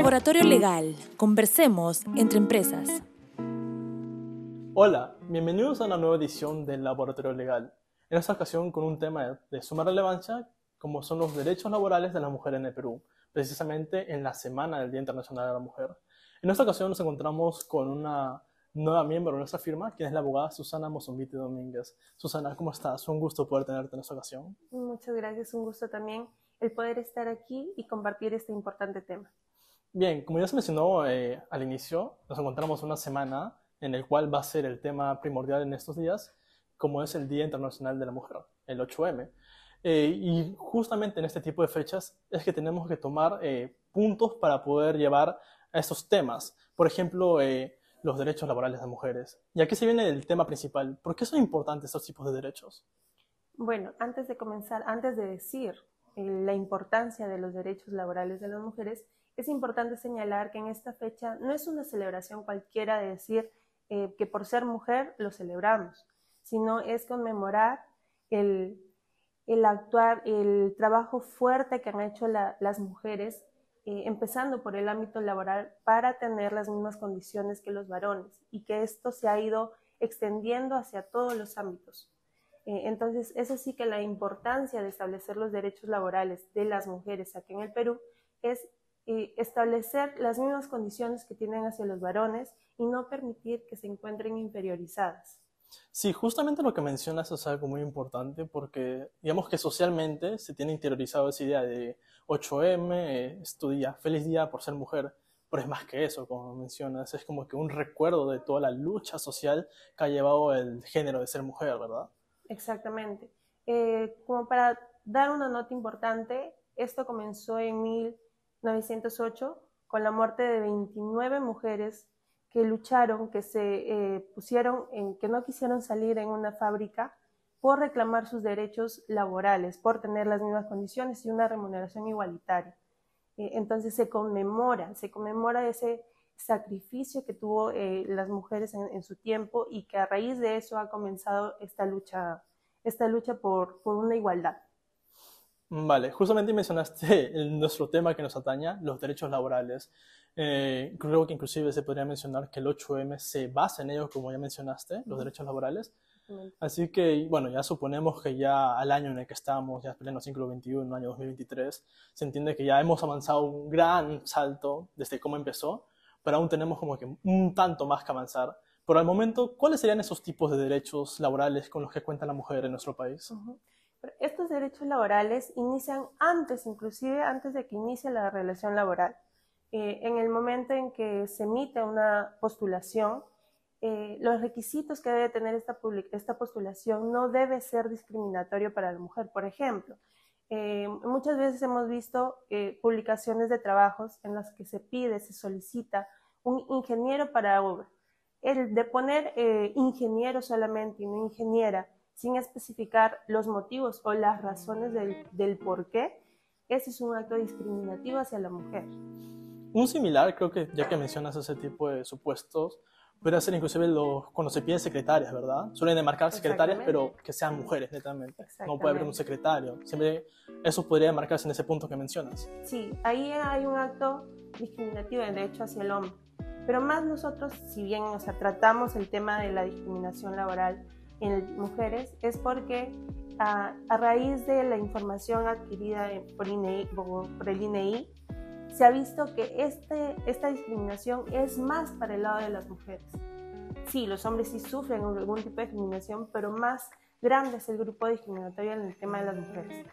Laboratorio Legal. Conversemos entre empresas. Hola, bienvenidos a una nueva edición del Laboratorio Legal. En esta ocasión con un tema de suma relevancia como son los derechos laborales de las mujeres en el Perú, precisamente en la semana del Día Internacional de la Mujer. En esta ocasión nos encontramos con una nueva miembro de nuestra firma, quien es la abogada Susana Mozombiti Domínguez. Susana, ¿cómo estás? Un gusto poder tenerte en esta ocasión. Muchas gracias, un gusto también el poder estar aquí y compartir este importante tema. Bien, como ya se mencionó eh, al inicio, nos encontramos una semana en el cual va a ser el tema primordial en estos días, como es el Día Internacional de la Mujer, el 8M. Eh, y justamente en este tipo de fechas es que tenemos que tomar eh, puntos para poder llevar a estos temas. Por ejemplo, los derechos laborales de mujeres. Y aquí se viene el tema principal. ¿Por qué son importantes estos tipos de derechos? Bueno, antes de comenzar, antes de decir la importancia de los derechos laborales de las mujeres, es importante señalar que en esta fecha no es una celebración cualquiera de decir eh, que por ser mujer lo celebramos, sino es conmemorar el, actuar, el trabajo fuerte que han hecho las mujeres, eh, empezando por el ámbito laboral, para tener las mismas condiciones que los varones y que esto se ha ido extendiendo hacia todos los ámbitos. Eh, entonces, es así que la importancia de establecer los derechos laborales de las mujeres aquí en el Perú es eh, establecer las mismas condiciones que tienen hacia los varones y no permitir que se encuentren inferiorizadas. Sí, justamente lo que mencionas es algo muy importante porque digamos que socialmente se tiene interiorizado esa idea de 8M, eh, es tu día, feliz día por ser mujer, pero es más que eso, como mencionas, es como que un recuerdo de toda la lucha social que ha llevado el género de ser mujer, ¿verdad? Exactamente. Eh, como para dar una nota importante, esto comenzó en 1908 con la muerte de 29 mujeres que lucharon, que se eh, pusieron, en, que no quisieron salir en una fábrica por reclamar sus derechos laborales, por tener las mismas condiciones y una remuneración igualitaria. Eh, entonces se conmemora, se conmemora ese sacrificio que tuvo eh, las mujeres en, su tiempo y que a raíz de eso ha comenzado esta lucha, esta lucha por, por una igualdad. Vale, justamente mencionaste nuestro tema que nos ataña, los derechos laborales. Eh, creo que inclusive se podría mencionar que el 8M se basa en ellos, como ya mencionaste, los derechos laborales. Así que, bueno, ya suponemos que ya al año en el que estamos, ya en pleno siglo XXI, año 2023, se entiende que ya hemos avanzado un gran salto desde cómo empezó, pero aún tenemos como que un tanto más que avanzar. Por el momento, ¿cuáles serían esos tipos de derechos laborales con los que cuenta la mujer en nuestro país? Estos derechos laborales inician antes, inclusive antes de que inicie la relación laboral. Eh, en el momento en que se emite una postulación, eh, los requisitos que debe tener esta, esta postulación no debe ser discriminatorio para la mujer. Por ejemplo, eh, muchas veces hemos visto eh, publicaciones de trabajos en las que se pide, se solicita un ingeniero para obra. El de poner eh, ingeniero solamente y no ingeniera, sin especificar los motivos o las razones del, del por qué, ese es un acto discriminativo hacia la mujer. Un similar, creo que ya que mencionas ese tipo de supuestos, puede ser inclusive los, cuando se piden secretarias, ¿verdad? Suelen demarcar secretarias, pero que sean mujeres, netamente. No puede haber un secretario. Siempre eso podría marcarse en ese punto que mencionas. Sí, ahí hay un acto discriminativo, de hecho, hacia el hombre. Pero más nosotros, si bien o sea, tratamos el tema de la discriminación laboral en mujeres, es porque a, a raíz de la información adquirida por, INEI, por el INEI, se ha visto que este, esta discriminación es más para el lado de las mujeres. Sí, los hombres sí sufren algún tipo de discriminación, pero más grande es el grupo discriminatorio en el tema de las mujeres.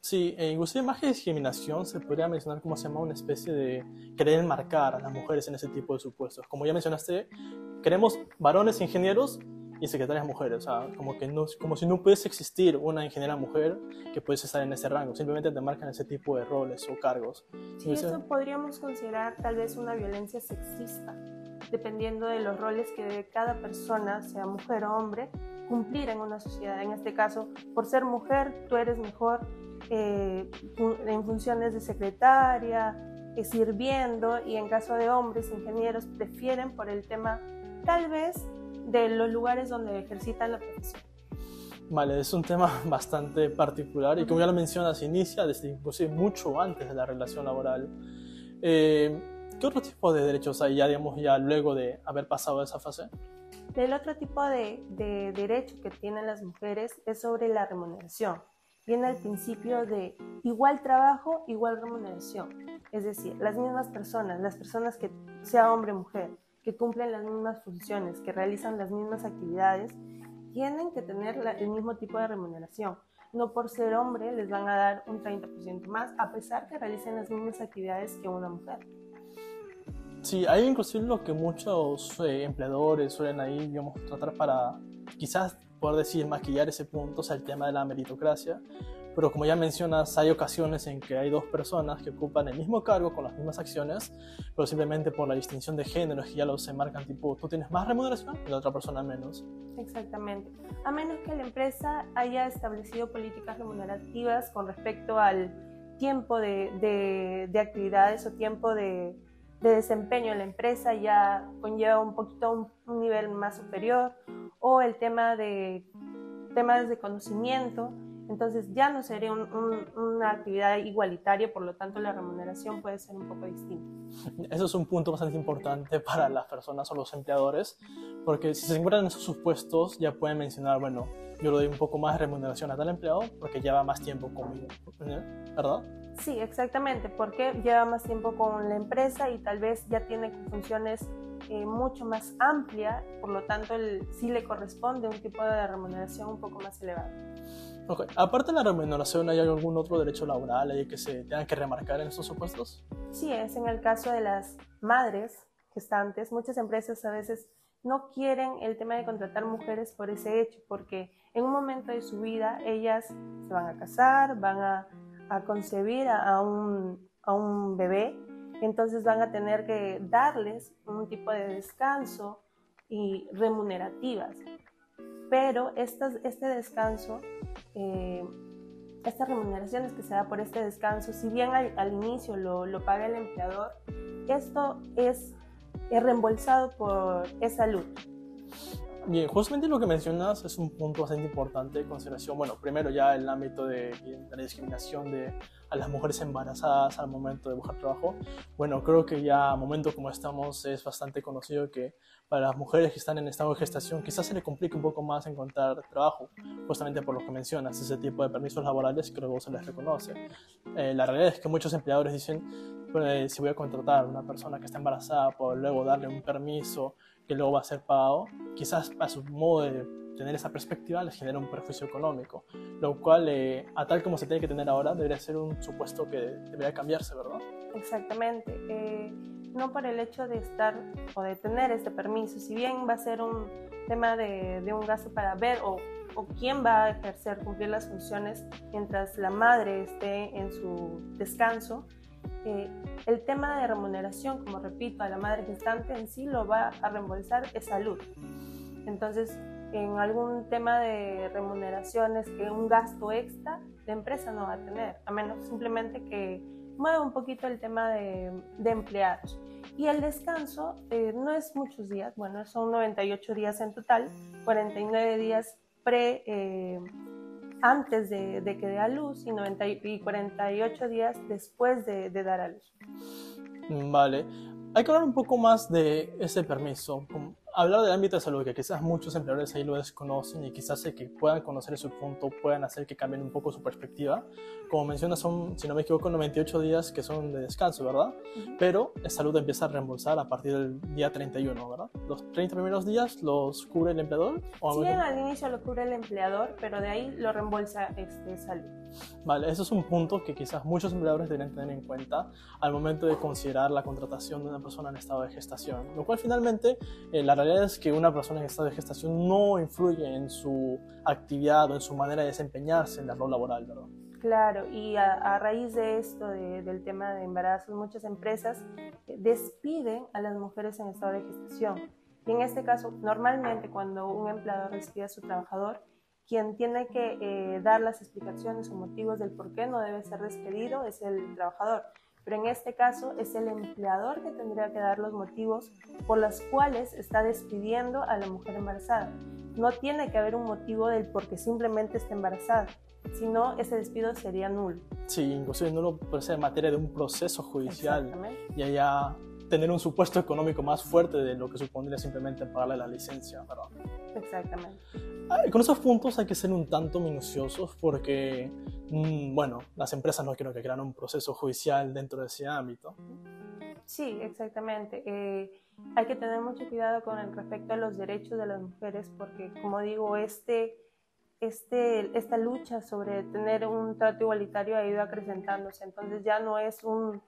Sí, e inclusive más que discriminación se podría mencionar como se llama una especie de querer marcar a las mujeres en ese tipo de supuestos. Como ya mencionaste, queremos varones ingenieros y secretarias mujeres. O sea, como, que no, como si no pudiese existir una ingeniera mujer que pudiese estar en ese rango. Simplemente te marcan ese tipo de roles o cargos. Sí, eso podríamos considerar tal vez una violencia sexista, dependiendo de los roles que debe cada persona, sea mujer o hombre, cumplir en una sociedad. En este caso, por ser mujer, tú eres mejor eh, en funciones de secretaria, eh, sirviendo, y en caso de hombres, ingenieros, prefieren por el tema tal vez de los lugares donde ejercitan la profesión. Vale, es un tema bastante particular y como ya lo mencionas, inicia desde inclusive mucho antes de la relación laboral. Eh, ¿qué otro tipo de derechos hay ya, digamos, ya luego de haber pasado esa fase? El otro tipo de, de derecho que tienen las mujeres es sobre la remuneración. Viene el principio de igual trabajo, igual remuneración. Es decir, las mismas personas, las personas que sea hombre o mujer, que cumplen las mismas funciones, que realizan las mismas actividades, tienen que tener el mismo tipo de remuneración. No por ser hombre les van a dar un 30% más, a pesar que realicen las mismas actividades que una mujer. Sí, hay inclusive lo que muchos eh, empleadores suelen ahí, digamos, tratar para quizás poder decir maquillar ese punto, o sea, el tema de la meritocracia, pero como ya mencionas, hay ocasiones en que hay dos personas que ocupan el mismo cargo con las mismas acciones, pero simplemente por la distinción de género que ya lo se marcan tipo, tú tienes más remuneración y la otra persona menos. Exactamente. A menos que la empresa haya establecido políticas remunerativas con respecto al tiempo de, de, de actividades o tiempo de, de, desempeño en la empresa ya conlleva un poquito un, un nivel más superior o el tema de temas de conocimiento entonces ya no sería una actividad igualitaria, por lo tanto la remuneración puede ser un poco distinta. Eso es un punto bastante importante para las personas o los empleadores, porque si se encuentran en esos supuestos ya pueden mencionar, bueno, yo le doy un poco más de remuneración a tal empleado porque lleva más tiempo conmigo, ¿verdad? Sí, exactamente, porque lleva más tiempo con la empresa y tal vez ya tiene funciones eh, mucho más amplia, por lo tanto el, sí le corresponde un tipo de remuneración un poco más elevado. Aparte de la remuneración, ¿hay algún otro derecho laboral ahí que se tenga que remarcar en estos supuestos? Sí, es en el caso de las madres gestantes. Muchas empresas a veces no quieren el tema de contratar mujeres por ese hecho, porque en un momento de su vida ellas se van a casar, van a, concebir a un bebé, entonces van a tener que darles un tipo de descanso y remunerativas pero este descanso, eh, estas remuneraciones que se da por este descanso, si bien al, inicio lo, paga el empleador, esto es, reembolsado por esa luz. Bien, justamente lo que mencionas es un punto bastante importante de consideración. Bueno, primero ya el ámbito de, la discriminación de a las mujeres embarazadas al momento de buscar trabajo. Bueno, creo que ya a momento como estamos es bastante conocido que para las mujeres que están en estado de gestación quizás se le complique un poco más encontrar trabajo, justamente por lo que mencionas, ese tipo de permisos laborales que luego se les reconoce. Eh, la realidad es que muchos empleadores dicen, pues, si voy a contratar a una persona que está embarazada, por luego darle un permiso que luego va a ser pagado, quizás a su modo de tener esa perspectiva les genera un perjuicio económico, lo cual, eh, a tal como se tiene que tener ahora, debería ser un supuesto que debería cambiarse, ¿verdad? Exactamente. Eh, no por el hecho de estar o de tener este permiso, si bien va a ser un tema de, un gasto para ver o, quién va a ejercer, cumplir las funciones mientras la madre esté en su descanso, eh, el tema de remuneración, como repito, a la madre gestante en sí lo va a reembolsar es salud. Entonces, en algún tema de remuneraciones que un gasto extra, la empresa no va a tener, a menos simplemente que mueva un poquito el tema de, de empleados. Y el descanso eh, no es muchos días, bueno, son 98 días en total, 49 días pre, eh, antes de, que dé a luz y, 90, y 48 días después de, de dar a luz. Vale, hay que hablar un poco más de ese permiso hablar del ámbito de salud, que quizás muchos empleadores ahí lo desconocen y quizás el que puedan conocer ese punto puedan hacer que cambien un poco su perspectiva. Como mencionas, son, si no me equivoco, 98 días que son de descanso, ¿verdad? Pero la salud empieza a reembolsar a partir del día 31, ¿verdad? ¿Los 30 primeros días los cubre el empleador? ¿o sí, al inicio lo cubre el empleador, pero de ahí lo reembolsa este, salud. Vale, eso es un punto que quizás muchos empleadores deberían tener en cuenta al momento de considerar la contratación de una persona en estado de gestación, lo cual finalmente eh, la realidad es que una persona en estado de gestación no influye en su actividad o en su manera de desempeñarse en el rol laboral, ¿verdad? Claro, y a, a raíz de esto, de, del tema de embarazos, muchas empresas eh, despiden a las mujeres en estado de gestación. Y en este caso, normalmente cuando un empleador despide a su trabajador, quien tiene que eh, dar las explicaciones o motivos del por qué no debe ser despedido es el trabajador. Pero en este caso es el empleador que tendría que dar los motivos por los cuales está despidiendo a la mujer embarazada. No tiene que haber un motivo del por qué simplemente está embarazada, sino ese despido sería nulo. Sí, inclusive nulo puede ser en materia de un proceso judicial y allá tener un supuesto económico más fuerte de lo que supondría simplemente pagarle la licencia, ¿verdad? Exactamente. Con esos puntos hay que ser un tanto minuciosos porque, mm, bueno, las empresas no quiero que crean un proceso judicial dentro de ese ámbito. Sí, exactamente. Eh, hay que tener mucho cuidado con el respecto a los derechos de las mujeres porque, como digo, este, este, esta lucha sobre tener un trato igualitario ha ido acrecentándose. Entonces ya no es un,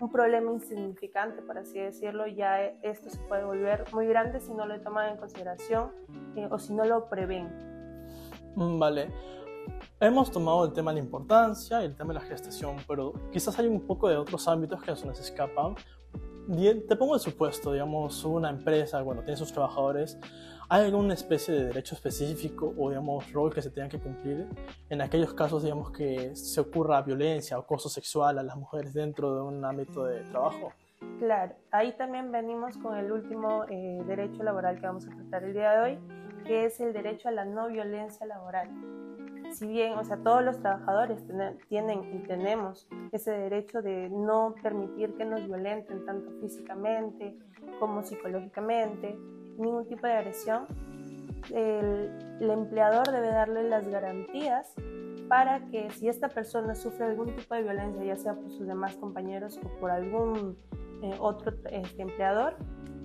un problema insignificante, por así decirlo, ya esto se puede volver muy grande si no lo toman en consideración eh, o si no lo prevén. Mm, vale. Hemos tomado el tema de la importancia y el tema de la gestación, pero quizás hay un poco de otros ámbitos que se nos escapan. Te pongo el supuesto, digamos, una empresa, bueno, tiene sus trabajadores, ¿Hay alguna especie de derecho específico o, digamos, rol que se tenga que cumplir en aquellos casos, digamos, que se ocurra violencia o acoso sexual a las mujeres dentro de un ámbito de trabajo? Claro, ahí también venimos con el último eh, derecho laboral que vamos a tratar el día de hoy, que es el derecho a la no violencia laboral. Si bien, o sea, todos los trabajadores tienen y tenemos ese derecho de no permitir que nos violenten tanto físicamente como psicológicamente, ningún tipo de agresión, el, empleador debe darle las garantías para que si esta persona sufre algún tipo de violencia, ya sea por sus demás compañeros o por algún eh, otro este, empleador,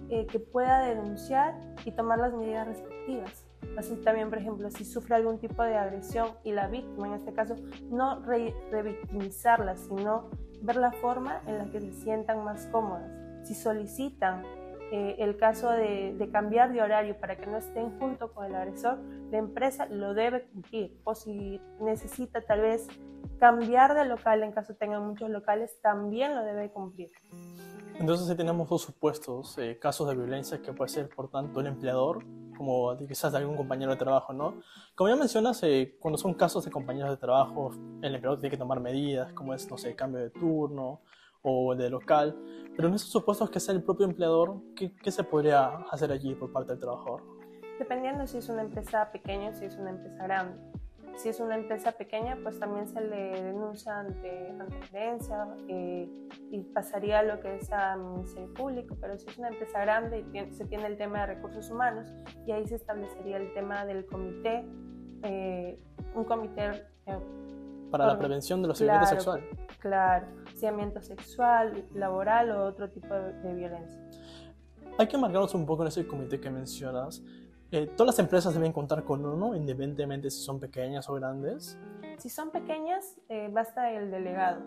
eh, que pueda denunciar y tomar las medidas respectivas. Así también, por ejemplo, si sufre algún tipo de agresión y la víctima, en este caso, no revictimizarla, sino ver la forma en la que se sientan más cómodas. Si solicitan eh, el caso de, cambiar de horario para que no estén junto con el agresor, la empresa lo debe cumplir. O si necesita tal vez cambiar de local en caso tengan muchos locales, también lo debe cumplir. Entonces, si tenemos dos supuestos eh, casos de violencia que puede ser, por tanto, el empleador, como quizás de algún compañero de trabajo, ¿no? Como ya mencionas, eh, cuando son casos de compañeros de trabajo, el empleador tiene que tomar medidas, como es, no sé, cambio de turno, o de local, pero en esos supuestos que sea el propio empleador, ¿qué, ¿qué, se podría hacer allí por parte del trabajador? Dependiendo si es una empresa pequeña o si es una empresa grande. Si es una empresa pequeña, pues también se le denuncia ante, ante gerencia eh, y pasaría lo que es a Ministerio Público, pero si es una empresa grande y se tiene el tema de recursos humanos y ahí se establecería el tema del comité, eh, un comité... Eh, para la prevención de los claro, sexual. Claro, hostigamiento sexual, laboral o otro tipo de, violencia. Hay que marcarnos un poco en ese comité que mencionas. Eh, ¿Todas las empresas deben contar con uno, independientemente si son pequeñas o grandes? Si son pequeñas, eh, basta el delegado.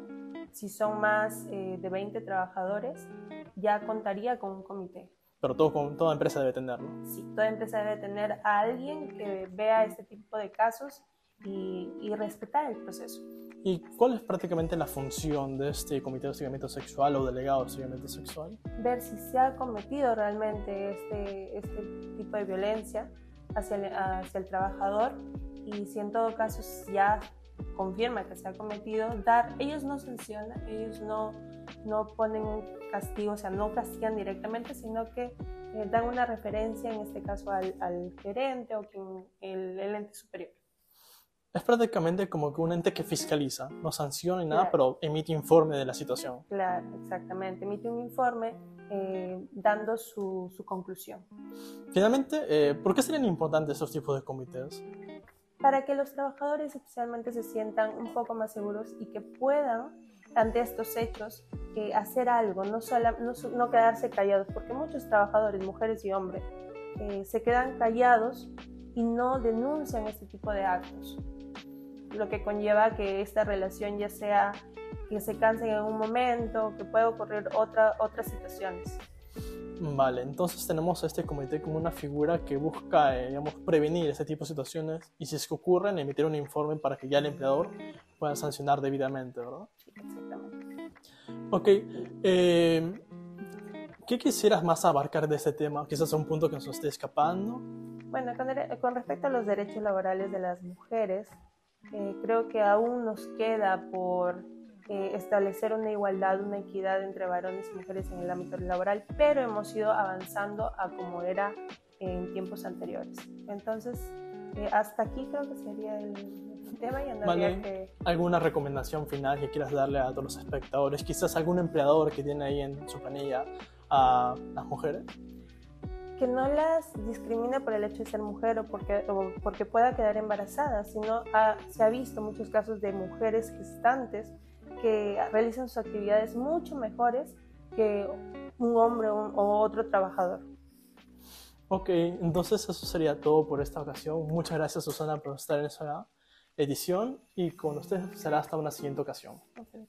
Si son más eh, de 20 trabajadores, ya contaría con un comité. Pero todo, toda empresa debe tenerlo. Sí, toda empresa debe tener a alguien que vea este tipo de casos y, respetar el proceso. ¿Y cuál es prácticamente la función de este comité de hostigamiento sexual o delegado de hostigamiento sexual? Ver si se ha cometido realmente este, este tipo de violencia hacia el, hacia el trabajador y si en todo caso ya confirma que se ha cometido, dar, ellos no sancionan, ellos no, no ponen un castigo, o sea, no castigan directamente, sino que eh, dan una referencia, en este caso al, al gerente o quien, el, el ente superior es prácticamente como que un ente que fiscaliza, no sanciona ni nada, pero emite informe de la situación. Claro, exactamente, emite un informe eh, dando su, su, conclusión. Finalmente, eh, ¿por qué serían importantes esos tipos de comités? Para que los trabajadores especialmente se sientan un poco más seguros y que puedan, ante estos hechos, eh, hacer algo, no, solo, no, no, quedarse callados, porque muchos trabajadores, mujeres y hombres, se quedan callados y no denuncian este tipo de actos lo que conlleva que esta relación ya sea que se cansen en un momento, que pueda ocurrir otra, otras situaciones. Vale, entonces tenemos a este comité como una figura que busca, eh, digamos, prevenir este tipo de situaciones y si es que ocurren, emitir un informe para que ya el empleador pueda sancionar debidamente, ¿verdad? Sí, exactamente. Ok, eh, ¿qué quisieras más abarcar de este tema? Quizás un punto que nos esté escapando. Bueno, con, con respecto a los derechos laborales de las mujeres, eh, creo que aún nos queda por eh, establecer una igualdad, una equidad entre varones y mujeres en el ámbito laboral, pero hemos ido avanzando a como era en tiempos anteriores. Entonces, eh, hasta aquí creo que sería el, tema y vale. que... ¿Alguna recomendación final que quieras darle a todos los espectadores? Quizás algún empleador que tiene ahí en su planilla a las mujeres? Que no las discrimine por el hecho de ser mujer o porque, o porque pueda quedar embarazada, sino se ha visto muchos casos de mujeres gestantes que realizan sus actividades mucho mejores que un hombre o otro trabajador. Ok, entonces eso sería todo por esta ocasión. Muchas gracias Susana por estar en esta edición y con ustedes será hasta una siguiente ocasión. Okay.